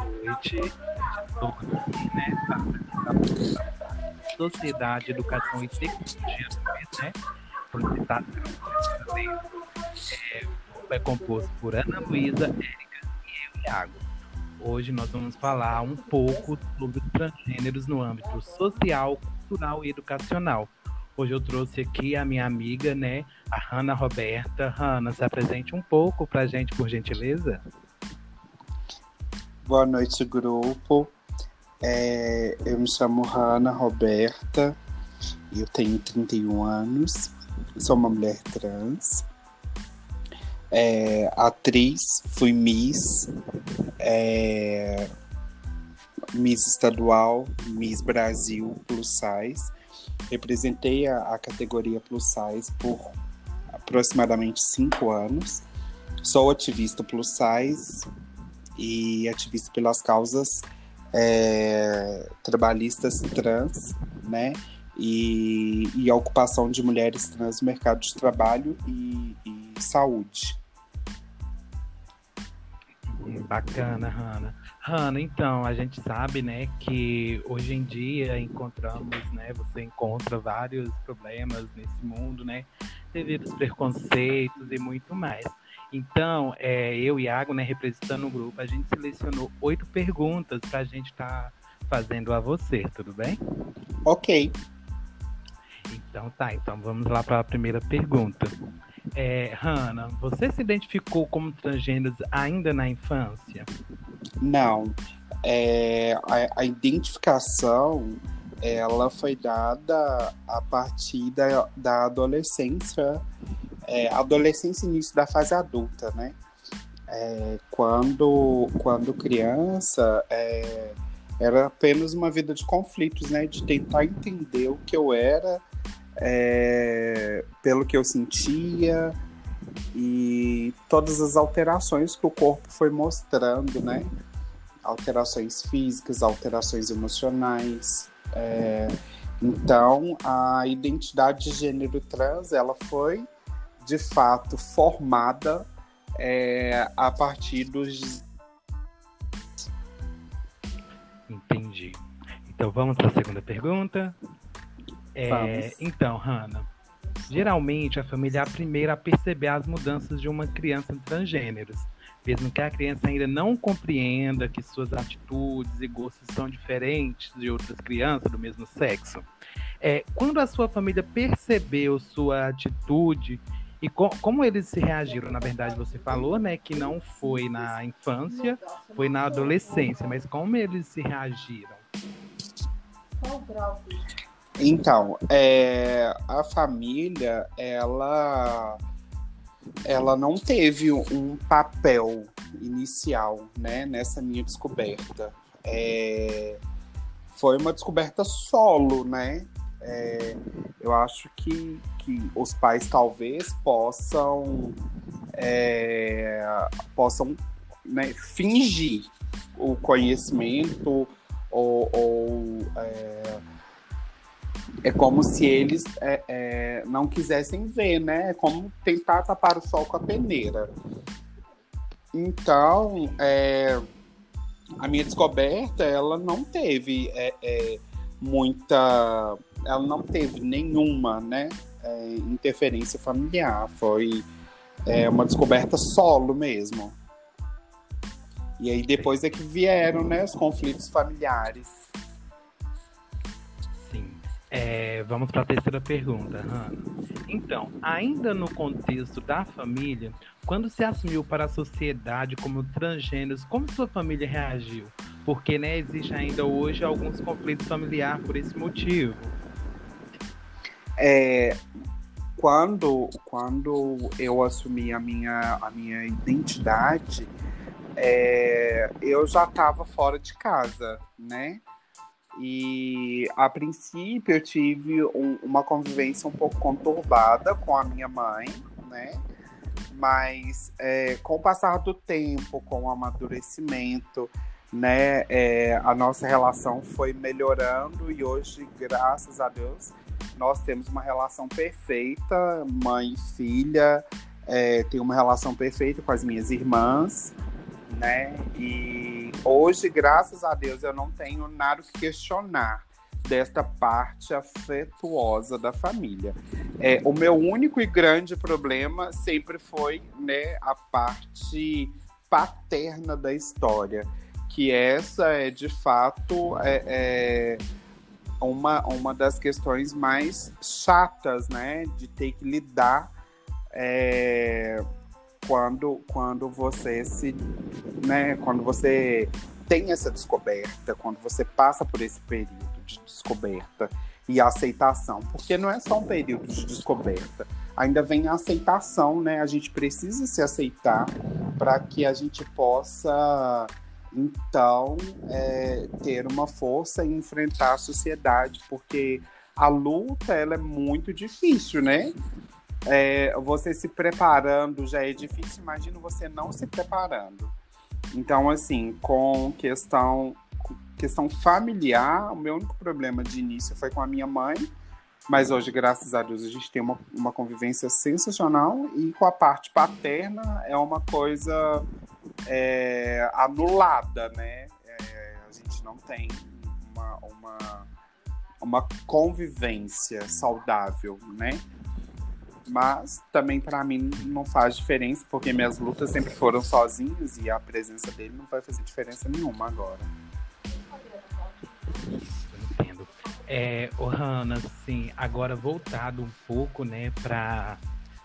noite. Aqui, né, Sociedade, Educação e Tecnologia, né? Solicitado é, é composto por Ana Luísa, Érica e eu, Iago. Hoje nós vamos falar um pouco sobre transgêneros no âmbito social, cultural e educacional. Hoje eu trouxe aqui a minha amiga, né, a Hanna Roberta. Hanna, se apresente um pouco para a gente, por gentileza. Boa noite, grupo. É, eu me chamo Hanna Roberta, eu tenho 31 anos, sou uma mulher trans, é, atriz, fui Miss, é, Miss Estadual, Miss Brasil Plus Size Representei a, a categoria plus size por aproximadamente cinco anos. Sou ativista plus size e ativista pelas causas é, trabalhistas trans, né? E, e, a ocupação de mulheres trans no mercado de trabalho e, e saúde. Bacana, Hanna. Hanna, então, a gente sabe, né, que hoje em dia encontramos, né, você encontra vários problemas nesse mundo, né, devido aos preconceitos e muito mais. Então, é, eu e Iago, né, representando o grupo, a gente selecionou oito perguntas para a gente estar tá fazendo a você, tudo bem? Ok. Então tá, então vamos lá para a primeira pergunta. É, Hanna, você se identificou como transgênero ainda na infância? Não. É, a, a, identificação ela foi dada a partir da, da adolescência, é, adolescência início da fase adulta, né? É, quando, quando criança, é, era apenas uma vida de conflitos, né? De tentar entender o que eu era é, pelo que eu sentia e todas as alterações que o corpo foi mostrando, né? Alterações físicas, alterações emocionais. É, então, a identidade de gênero trans, ela foi, de fato, formada é, a partir dos... Entendi. Então, vamos para a segunda pergunta. É, então, Hanna, geralmente a família é a primeira a perceber as mudanças de uma criança transgêneros, mesmo que a criança ainda não compreenda que suas atitudes e gostos são diferentes de outras crianças do mesmo sexo. É, quando a sua família percebeu sua atitude e co como eles se reagiram, na verdade você falou, né, que não foi na infância, foi na adolescência, mas como eles se reagiram? Qual o grau então, é, a família, ela, ela não teve um papel inicial, né, nessa minha descoberta. É, foi uma descoberta solo, né? É, eu acho que, que os pais talvez possam é, possam né, fingir o conhecimento ou, ou é, é como se eles é, é, não quisessem ver, né? É como tentar tapar o sol com a peneira. Então, é, a minha descoberta, ela não teve é, é, muita, ela não teve nenhuma, né, é, interferência familiar. Foi uma descoberta solo mesmo. E aí depois é que vieram, né, os conflitos familiares. É, vamos para a terceira pergunta, Hannah. Então, ainda no contexto da família, quando se assumiu para a sociedade como transgêneros, como sua família reagiu? Porque né, existe ainda hoje alguns conflitos familiares por esse motivo. É, quando, quando eu assumi a minha, a minha identidade, é, eu já estava fora de casa, né? E a princípio eu tive um, uma convivência um pouco conturbada com a minha mãe, né? Mas é, com o passar do tempo, com o amadurecimento, né, é, a nossa relação foi melhorando e hoje, graças a Deus, nós temos uma relação perfeita, mãe e filha, é, tenho uma relação perfeita com as minhas irmãs, né? E hoje, graças a Deus, eu não tenho nada que questionar desta parte afetuosa da família. É, o meu único e grande problema sempre foi né, a parte paterna da história, que essa é de fato é, é uma, uma das questões mais chatas, né, de ter que lidar é, quando, quando você se, né, quando você tem essa descoberta, quando você passa por esse período de descoberta e aceitação, porque não é só um período de descoberta, ainda vem a aceitação, né? A gente precisa se aceitar para que a gente possa então é, ter uma força e enfrentar a sociedade, porque a luta ela é muito difícil, né? É, você se preparando já é difícil, imagina você não se preparando. Então, assim, com questão, questão familiar, o meu único problema de início foi com a minha mãe, mas hoje, graças a Deus, a gente tem uma, uma convivência sensacional e com a parte paterna é uma coisa é, anulada, né? É, a gente não tem uma, uma, uma convivência saudável, né? Mas também para mim não faz diferença, porque minhas lutas sempre foram sozinhas e a presença dele não vai fazer diferença nenhuma agora. Entendo. É, oh, Hanna, assim, agora voltado um pouco, né, para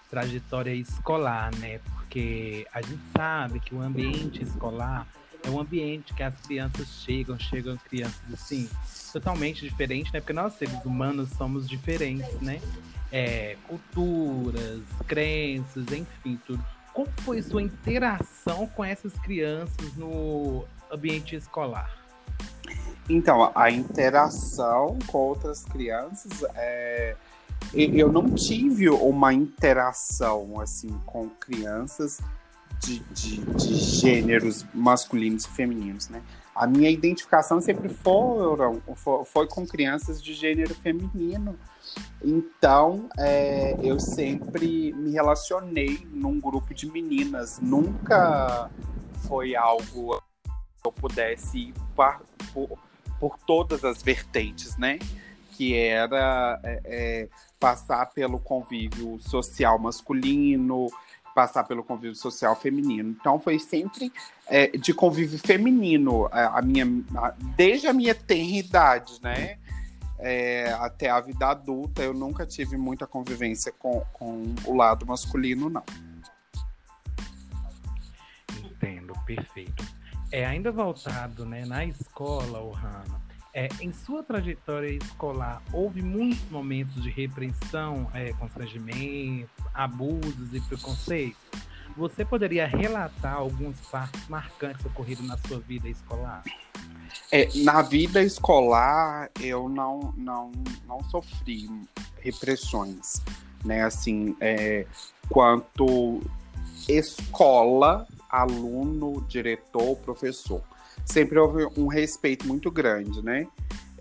trajetória escolar, né? Porque a gente sabe que o ambiente escolar é um ambiente que as crianças chegam, chegam crianças assim, totalmente diferentes, né? Porque nós seres humanos somos diferentes, né? é, culturas, crenças, enfim, tudo. Como foi sua interação com essas crianças no ambiente escolar? Então, a interação com outras crianças é eu não tive uma interação assim com crianças de, de, de, gêneros masculinos e femininos, né? A minha identificação sempre foram, foi, com crianças de gênero feminino, então, é, eu sempre me relacionei num grupo de meninas. Nunca foi algo que eu pudesse ir por, por todas as vertentes, né? Que era é, é, passar pelo convívio social masculino, passar pelo convívio social feminino. Então, foi sempre é, de convívio feminino, a, a minha, a, desde a minha tenra idade, né? é, até a vida adulta, eu nunca tive muita convivência com, com o lado masculino, não. Entendo, perfeito. É, ainda voltado né, na escola, Ohana, é, em sua trajetória escolar, houve muitos momentos de repreensão, é, constrangimento, abusos e preconceitos? Você poderia relatar alguns fatos marcantes ocorridos na sua vida escolar? É, na vida escolar, eu não, não, não sofri repressões, né? Assim, é, quanto escola, aluno, diretor, professor. Sempre houve um respeito muito grande, né?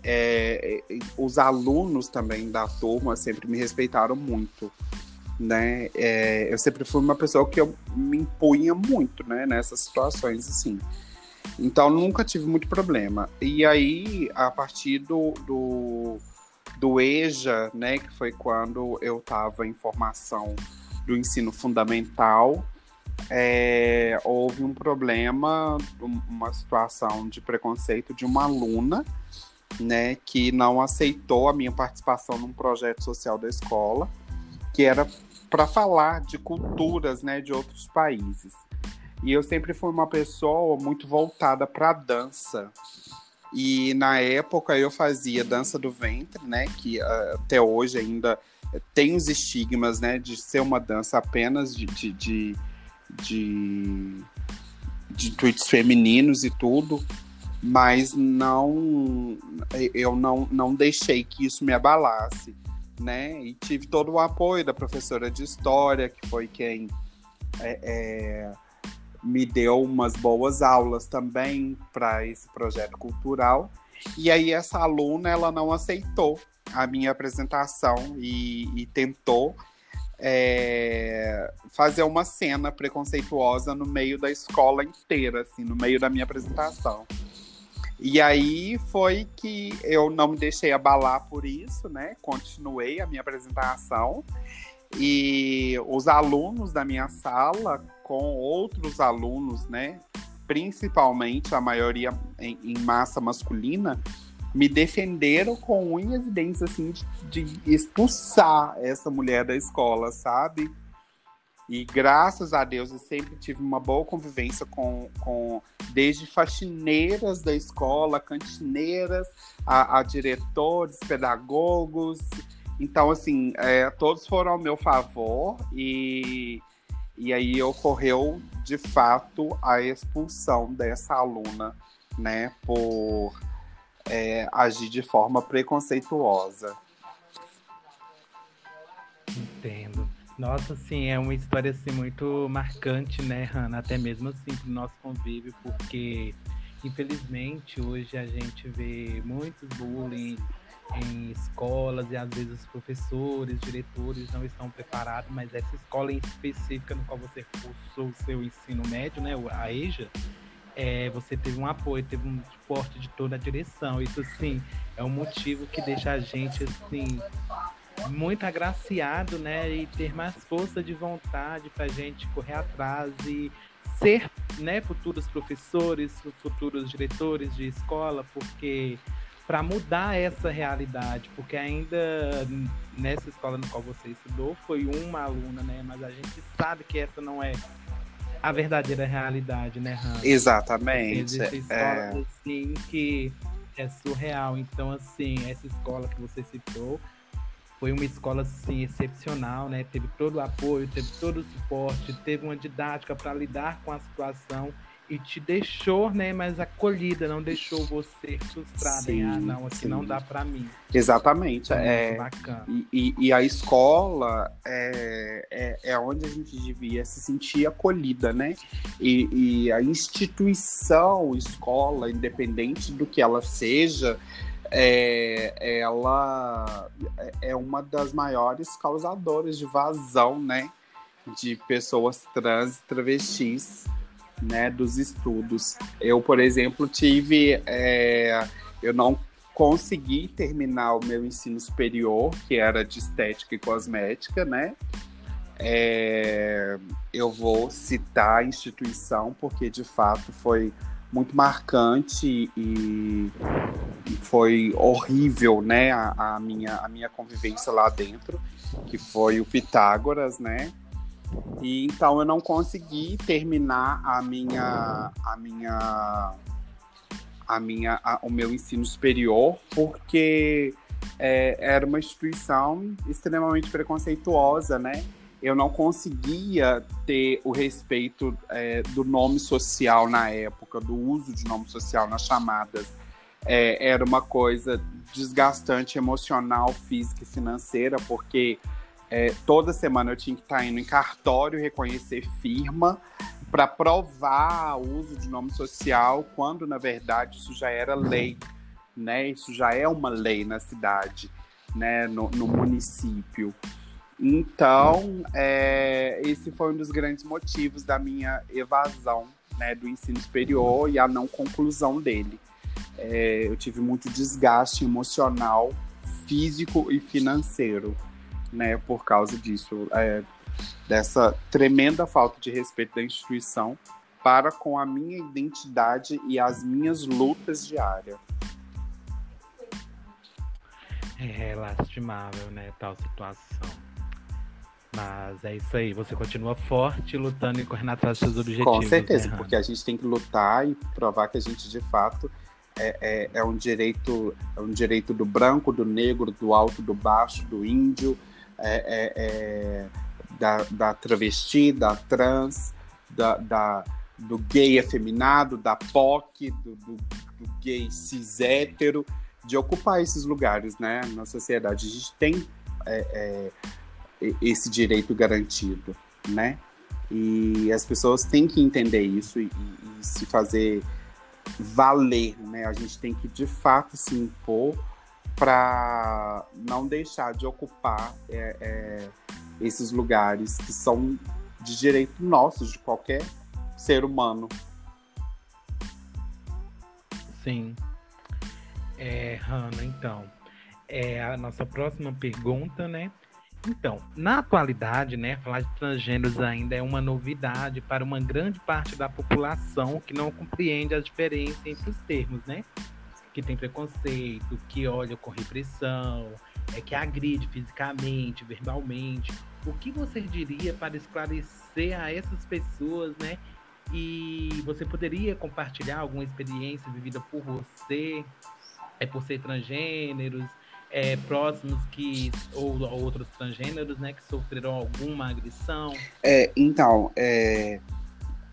É, os alunos também da turma sempre me respeitaram muito, né? É, eu sempre fui uma pessoa que eu me impunha muito, né? Nessas situações, assim. Então nunca tive muito problema. E aí, a partir do, do, do EJA, né, que foi quando eu estava em formação do ensino fundamental, é, houve um problema, uma situação de preconceito de uma aluna, né, que não aceitou a minha participação num projeto social da escola, que era para falar de culturas, né, de outros países. E eu sempre fui uma pessoa muito voltada para dança. E na época eu fazia dança do ventre, né? Que uh, até hoje ainda tem os estigmas, né? De ser uma dança apenas de, de, de, de, de tweets femininos e tudo. Mas não, eu não, não deixei que isso me abalasse, né? E tive todo o apoio da professora de história, que foi quem é, é me deu umas boas aulas também para esse projeto cultural. E aí essa aluna ela não aceitou a minha apresentação e, e tentou é, fazer uma cena preconceituosa no meio da escola inteira, assim, no meio da minha apresentação. E aí foi que eu não me deixei abalar por isso, né? Continuei a minha apresentação e os alunos da minha sala com outros alunos, né? Principalmente a maioria em, em massa masculina, me defenderam com unhas e dentes, assim, de, de expulsar essa mulher da escola, sabe? E graças a Deus eu sempre tive uma boa convivência com, com desde faxineiras da escola, cantineiras, a, a diretores, pedagogos. Então, assim, é, todos foram ao meu favor e, e aí ocorreu de fato a expulsão dessa aluna, né, por é, agir de forma preconceituosa. Entendo. Nossa, sim, é uma história assim muito marcante, né, Hanna? Até mesmo assim pro nosso convívio, porque infelizmente hoje a gente vê muitos bullying em escolas e às vezes os professores, diretores não estão preparados, mas essa escola em específica no qual você cursou o seu ensino médio, né, a EJA, é, você teve um apoio, teve um suporte de toda a direção. Isso sim é um motivo que deixa a gente assim muito agraciado, né, e ter mais força de vontade para a gente correr atrás e ser, né, futuros professores, futuros diretores de escola, porque para mudar essa realidade, porque ainda nessa escola no qual você estudou foi uma aluna, né, mas a gente sabe que essa não é a verdadeira realidade, né, Hans? Exatamente. Existem escolas é... assim que é surreal. Então, assim, essa escola que você citou foi uma escola assim excepcional, né? Teve todo o apoio, teve todo o suporte, teve uma didática para lidar com a situação e te deixou, né, mais acolhida, não deixou você frustrada em ah, não, aqui sim. não dá para mim. Exatamente, é, é bacana. E, e, a escola é, é, é, onde a gente devia se sentir acolhida, né? E, e a instituição, escola, independente do que ela seja, é, ela é uma das maiores causadoras de vazão, né? De pessoas trans e travestis né, dos estudos. Eu, por exemplo, tive. É, eu não consegui terminar o meu ensino superior, que era de estética e cosmética, né? É, eu vou citar a instituição porque de fato foi muito marcante e, e foi horrível, né, a, a, minha, a minha convivência lá dentro, que foi o Pitágoras, né, e então eu não consegui terminar a minha a minha a minha a, o meu ensino superior porque é, era uma instituição extremamente preconceituosa, né? Eu não conseguia ter o respeito é, do nome social na época, do uso de nome social nas chamadas. É, era uma coisa desgastante emocional, física e financeira, porque é, toda semana eu tinha que estar tá indo em cartório reconhecer firma para provar o uso de nome social, quando na verdade isso já era lei, né? Isso já é uma lei na cidade, né? No, no município. Então, é, esse foi um dos grandes motivos da minha evasão né, do ensino superior e a não conclusão dele. É, eu tive muito desgaste emocional, físico e financeiro né, por causa disso, é, dessa tremenda falta de respeito da instituição para com a minha identidade e as minhas lutas diárias. É lastimável, né, tal situação. Mas é isso aí, você continua forte, lutando e correndo atrás dos seus objetivos. Com certeza, né, porque a gente tem que lutar e provar que a gente de fato é, é, é, um direito, é um direito do branco, do negro, do alto, do baixo, do índio, é, é, é, da, da travesti, da trans, da, da, do gay afeminado, da POC, do, do, do gay cis hétero, de ocupar esses lugares né, na sociedade. A gente tem é, é, esse direito garantido, né? E as pessoas têm que entender isso e, e se fazer valer, né? A gente tem que de fato se impor para não deixar de ocupar é, é, esses lugares que são de direito nosso, de qualquer ser humano. Sim. É, Hanna, então, é a nossa próxima pergunta, né? Então, na atualidade, né, falar de transgêneros ainda é uma novidade para uma grande parte da população que não compreende a diferença entre os termos, né? Que tem preconceito, que olha com repressão, é que agride fisicamente, verbalmente. O que você diria para esclarecer a essas pessoas, né? E você poderia compartilhar alguma experiência vivida por você, é por ser transgêneros, é, próximos que ou outros transgêneros, né, que sofreram alguma agressão? É, então, é,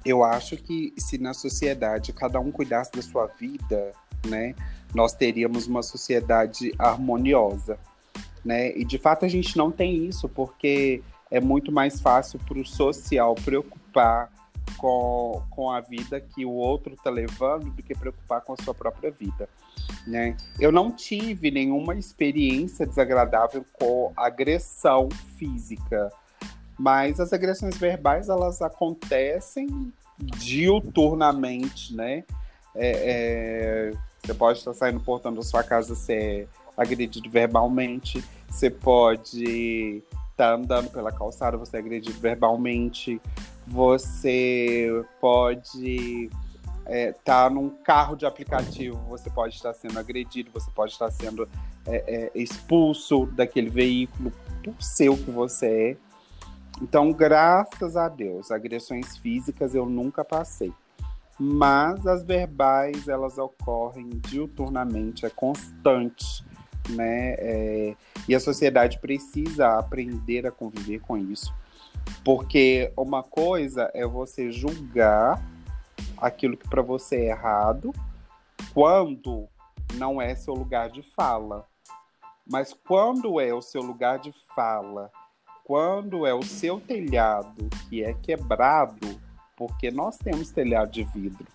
eu acho que se na sociedade cada um cuidasse da sua vida, né, nós teríamos uma sociedade harmoniosa, né? E de fato a gente não tem isso porque é muito mais fácil para o social preocupar com, com a vida que o outro está levando do que preocupar com a sua própria vida. Né? Eu não tive nenhuma experiência desagradável com agressão física, mas as agressões verbais elas acontecem diuturnamente, né? É, é, você pode estar saindo portando da sua casa ser agredido verbalmente, você pode estar andando pela calçada, você é agredido verbalmente, você pode estar é, tá num carro de aplicativo, você pode estar sendo agredido, você pode estar sendo é, é, expulso daquele veículo por ser o que você é. Então, graças a Deus, agressões físicas eu nunca passei. Mas as verbais, elas ocorrem diuturnamente, é constante, né? É, e a sociedade precisa aprender a conviver com isso. Porque uma coisa é você julgar aquilo que para você é errado quando não é seu lugar de fala. Mas quando é o seu lugar de fala, quando é o seu telhado que é quebrado, porque nós temos telhado de vidro.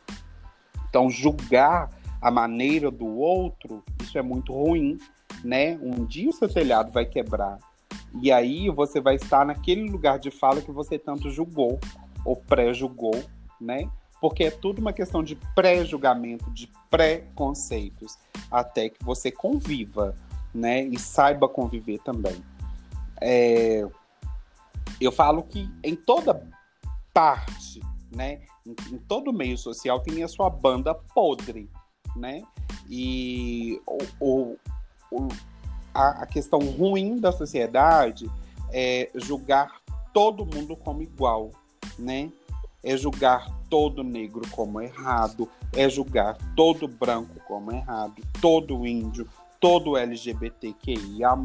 Então, julgar a maneira do outro, isso é muito ruim, né? Um dia o seu telhado vai quebrar. E aí você vai estar naquele lugar de fala que você tanto julgou ou pré-julgou, né? Porque é tudo uma questão de pré-julgamento, de pré-conceitos, até que você conviva, né? E saiba conviver também. É... Eu falo que em toda parte, né? Em, em todo meio social tem a sua banda podre, né? E o, o, a, a questão ruim da sociedade é julgar todo mundo como igual, né? É julgar todo negro como errado, é julgar todo branco como errado, todo índio, todo LGBTQIA+,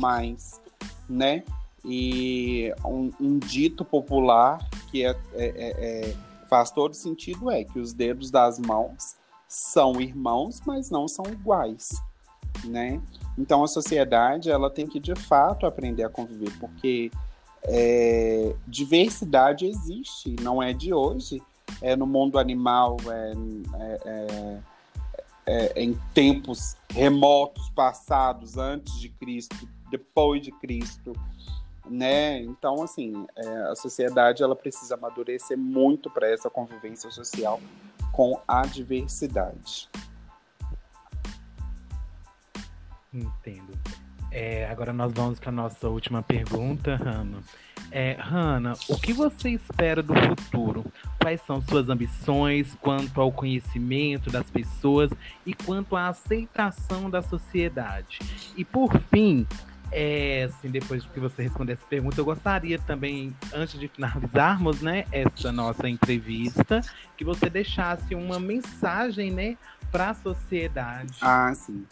né? E um, um dito popular que é, é, é, faz todo sentido é que os dedos das mãos são irmãos, mas não são iguais, né? Então a sociedade ela tem que de fato aprender a conviver, porque é, diversidade existe, não é de hoje. É no mundo animal, é, é, é, é, em tempos remotos, passados, antes de Cristo, depois de Cristo, né? Então, assim, é, a sociedade ela precisa amadurecer muito para essa convivência social com a diversidade. Entendo. É, agora nós vamos para nossa última pergunta, Hanna. É, Hanna, o que você espera do futuro? Quais são suas ambições quanto ao conhecimento das pessoas e quanto à aceitação da sociedade? E por fim, é, assim, depois que você responder essa pergunta, eu gostaria também, antes de finalizarmos, né, essa nossa entrevista, que você deixasse uma mensagem, né, para a sociedade. Ah, sim.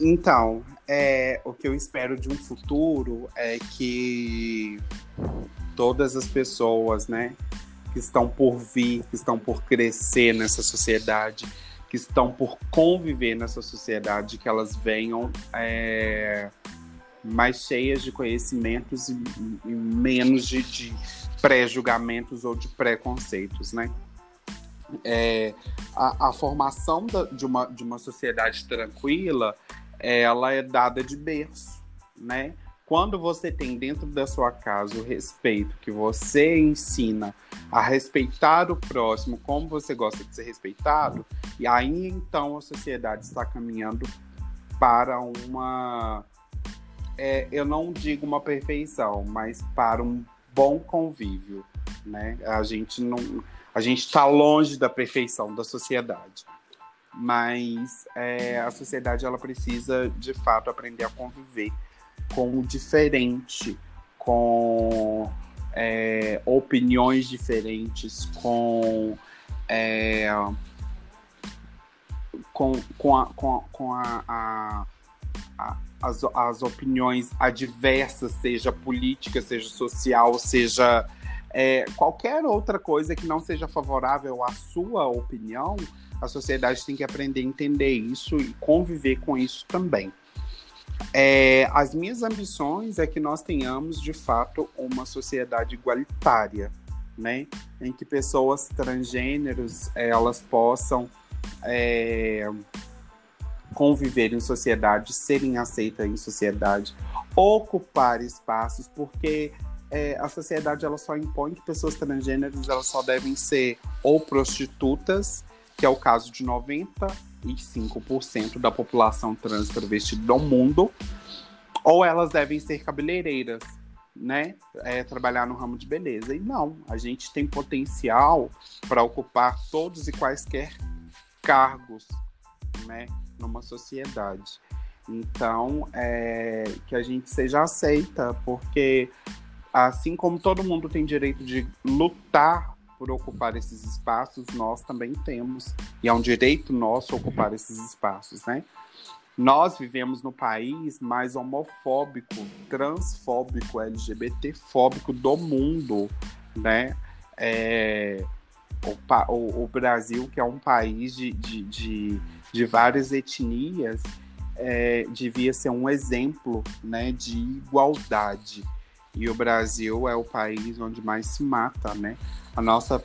Então, é, o que eu espero de um futuro é que todas as pessoas, né, que estão por vir, que estão por crescer nessa sociedade, que estão por conviver nessa sociedade, que elas venham é, mais cheias de conhecimentos e, e menos de, de pré-julgamentos ou de preconceitos, né? é, a, a, formação da, de, uma, de uma sociedade tranquila, ela é dada de berço, né? quando você tem dentro da sua casa o respeito que você ensina a respeitar o próximo como você gosta de ser respeitado, e aí então a sociedade está caminhando para uma. É, eu não digo uma perfeição, mas para um bom convívio. Né? A gente não. A gente está longe da perfeição da sociedade mas é, a sociedade ela precisa de fato aprender a conviver com o diferente, com é, opiniões diferentes, com, é, com, com, a, com, a, com a, a, a as, as opiniões adversas, seja política, seja social, seja é, qualquer outra coisa que não seja favorável à sua opinião, a sociedade tem que aprender a entender isso e conviver com isso também. É, as minhas ambições é que nós tenhamos, de fato, uma sociedade igualitária, né? Em que pessoas transgêneros elas possam é, conviver em sociedade, serem aceitas em sociedade, ocupar espaços, porque é, a sociedade ela só impõe que pessoas transgêneros elas só devem ser ou prostitutas que é o caso de 95% da população trans travesti do mundo, ou elas devem ser cabeleireiras, né? É, trabalhar no ramo de beleza. E não, a gente tem potencial para ocupar todos e quaisquer cargos, né? Numa sociedade. Então, é, que a gente seja aceita, porque assim como todo mundo tem direito de lutar por ocupar esses espaços, nós também temos, e é um direito nosso ocupar esses espaços, né? Nós vivemos no país mais homofóbico, transfóbico, LGBTfóbico do mundo, né? É, o, o, o, Brasil, que é um país de, de, de, de várias etnias, é, devia ser um exemplo né, de igualdade. E o Brasil é o país onde mais se mata, né? a nossa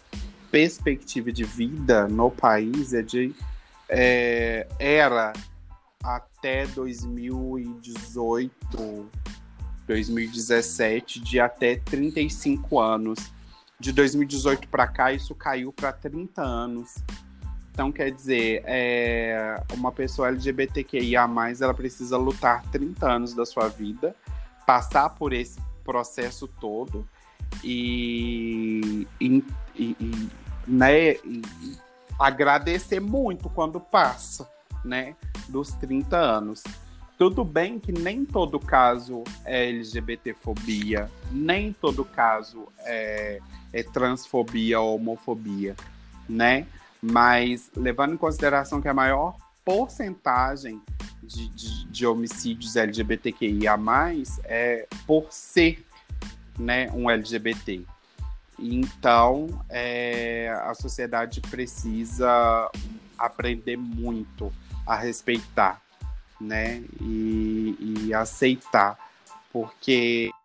perspectiva de vida no país é de é, era até 2018, 2017 de até 35 anos. De 2018 para cá isso caiu para 30 anos. Então quer dizer, é, uma pessoa LGBTQIA+, ela precisa lutar 30 anos da sua vida, passar por esse processo todo e, e, e né, e, agradecer muito quando passa, né, dos 30 anos. Tudo bem que nem todo caso é LGBTfobia, nem todo caso é, é transfobia ou homofobia, né? Mas levando em consideração que a maior porcentagem de, de, de homicídios LGBTQIA+, é por ser né, um LGBT. Então, é, a sociedade precisa aprender muito a respeitar, né, e, e aceitar, porque por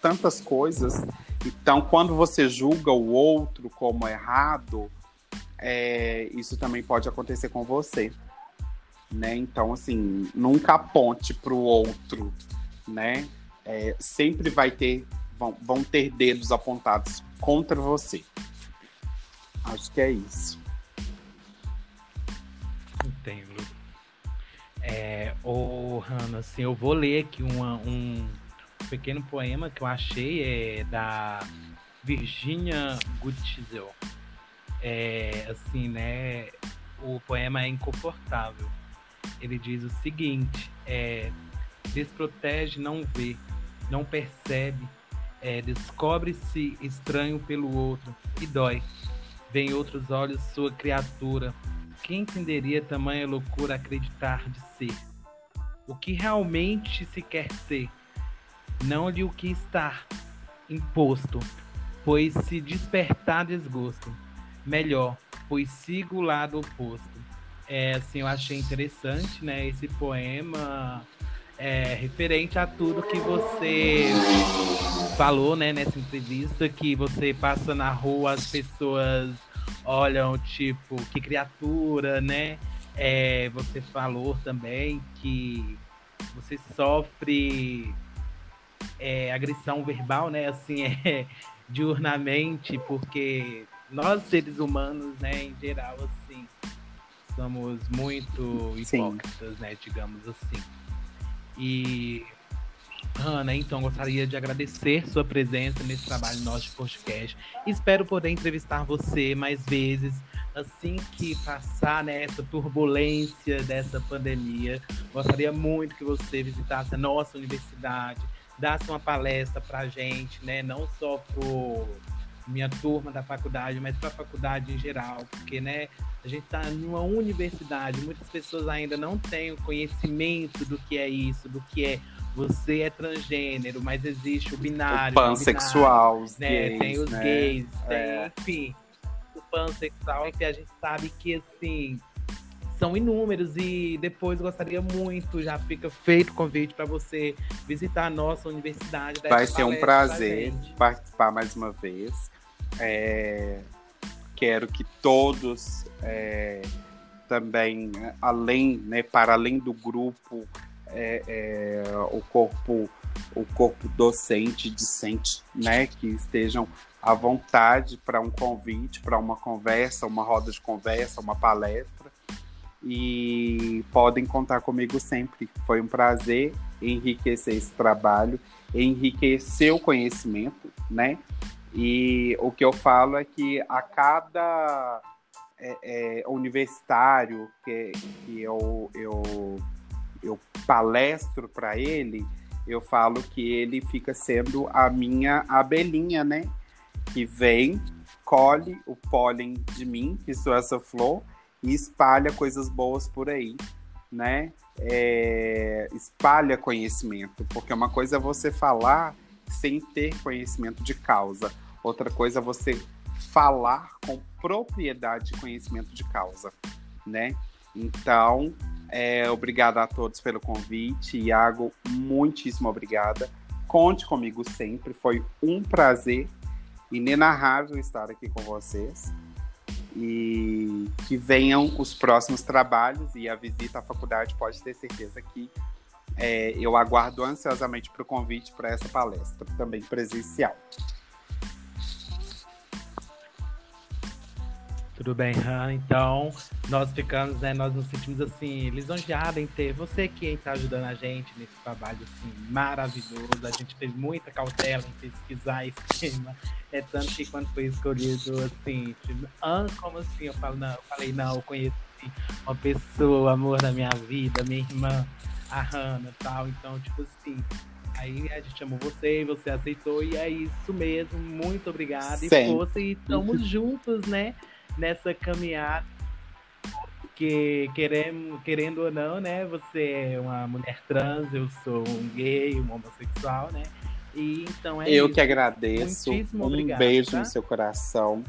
tantas coisas. Então, quando você julga o outro como errado, é, isso também pode acontecer com você, né? Então, assim, nunca aponte para o outro, né? é, sempre vai ter, vão, vão ter dedos apontados contra você. Acho que é isso. Entendo. É, ô, Hanna, assim, eu vou ler aqui uma, um pequeno poema que eu achei é da Virginia Gutzel. É, assim, né? O poema é inconfortável. Ele diz o seguinte: é, desprotege, não vê, não percebe, é, descobre-se estranho pelo outro e dói. Vem outros olhos sua criatura. Quem entenderia tamanha loucura acreditar de ser? O que realmente se quer ser, não lhe o que está imposto, pois se despertar desgosto, melhor, pois siga o lado oposto. É, assim, eu achei interessante, né, esse poema é, referente a tudo que você falou, né, nessa entrevista, que você passa na rua, as pessoas olham, tipo, que criatura, né? É, você falou também que você sofre é, agressão verbal, né? Assim, é, diurnamente, porque nós seres humanos, né, em geral, assim, somos muito hipócritas, Sim. né, digamos assim. E Ana, então gostaria de agradecer sua presença nesse trabalho nosso de podcast. Espero poder entrevistar você mais vezes assim que passar né, essa turbulência dessa pandemia. Gostaria muito que você visitasse a nossa universidade, desse uma palestra para a gente, né, não só para minha turma da faculdade, mas para a faculdade em geral, porque né, a gente está numa universidade, muitas pessoas ainda não têm o conhecimento do que é isso, do que é você é transgênero, mas existe o binário. O pansexual, binário, os né? gays, tem os né? gays, tem, é. enfim. O pansexual, que a gente sabe que, assim, são inúmeros e depois gostaria muito, já fica feito o convite para você visitar a nossa universidade. Vai ser um prazer participar mais uma vez. É, quero que todos é, também, além, né, para além do grupo, é, é, o corpo o corpo docente, discente, né, que estejam à vontade para um convite, para uma conversa, uma roda de conversa, uma palestra. E podem contar comigo sempre. Foi um prazer enriquecer esse trabalho, enriquecer o conhecimento, né? E o que eu falo é que a cada é, é, universitário que, que eu, eu eu palestro para ele, eu falo que ele fica sendo a minha abelhinha, né? Que vem, colhe o pólen de mim, que sou essa flor, e espalha coisas boas por aí, né? É, espalha conhecimento, porque uma coisa é você falar sem ter conhecimento de causa, outra coisa é você falar com propriedade de conhecimento de causa, né? Então, é, obrigado a todos pelo convite. Iago, muitíssimo obrigada. Conte comigo sempre. Foi um prazer inenarrável estar aqui com vocês. E que venham os próximos trabalhos e a visita à faculdade pode ter certeza que é, eu aguardo ansiosamente para o convite para essa palestra, também presencial. Tudo bem, Han. Então, nós ficamos, né? Nós nos sentimos assim, lisonjeados em ter você que está ajudando a gente nesse trabalho assim, maravilhoso. A gente teve muita cautela em pesquisar esse tema. É tanto que quando foi escolhido, assim, tipo, ah, como assim? Eu falo, não, eu falei, não, eu conheci uma pessoa, amor da minha vida, minha irmã, a Hannah tal. Então, tipo assim, Aí a gente chamou você, você aceitou, e é isso mesmo. Muito obrigada. E força, e estamos juntos, né? Nessa caminhada. Porque querendo, querendo ou não, né? Você é uma mulher trans, eu sou um gay, um homossexual, né? E então é Eu isso. que agradeço. Muitíssimo um obrigado, beijo tá? no seu coração.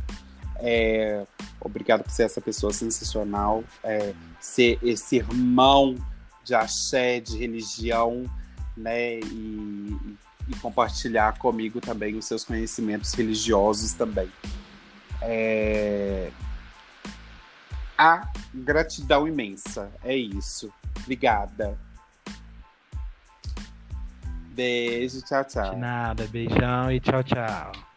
É, obrigado por ser essa pessoa sensacional, é, ser esse irmão de axé, de religião, né? E, e, compartilhar comigo também os seus conhecimentos religiosos também. É... A gratidão imensa. É isso. Obrigada. Beijo, tchau, tchau. De nada, beijão e tchau, tchau.